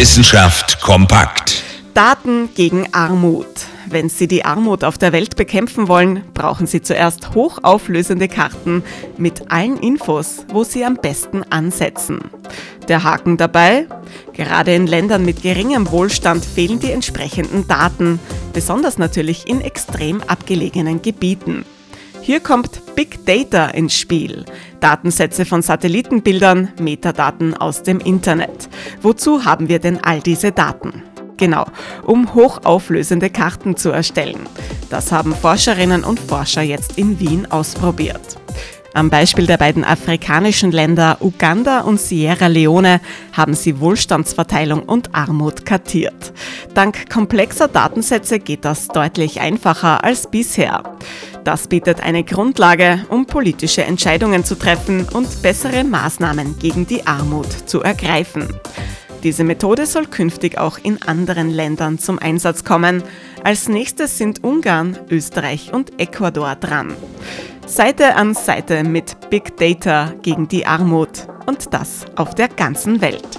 Wissenschaft kompakt. Daten gegen Armut. Wenn Sie die Armut auf der Welt bekämpfen wollen, brauchen Sie zuerst hochauflösende Karten mit allen Infos, wo Sie am besten ansetzen. Der Haken dabei? Gerade in Ländern mit geringem Wohlstand fehlen die entsprechenden Daten, besonders natürlich in extrem abgelegenen Gebieten. Hier kommt Big Data ins Spiel. Datensätze von Satellitenbildern, Metadaten aus dem Internet. Wozu haben wir denn all diese Daten? Genau, um hochauflösende Karten zu erstellen. Das haben Forscherinnen und Forscher jetzt in Wien ausprobiert. Am Beispiel der beiden afrikanischen Länder Uganda und Sierra Leone haben sie Wohlstandsverteilung und Armut kartiert. Dank komplexer Datensätze geht das deutlich einfacher als bisher. Das bietet eine Grundlage, um politische Entscheidungen zu treffen und bessere Maßnahmen gegen die Armut zu ergreifen. Diese Methode soll künftig auch in anderen Ländern zum Einsatz kommen. Als nächstes sind Ungarn, Österreich und Ecuador dran. Seite an Seite mit Big Data gegen die Armut und das auf der ganzen Welt.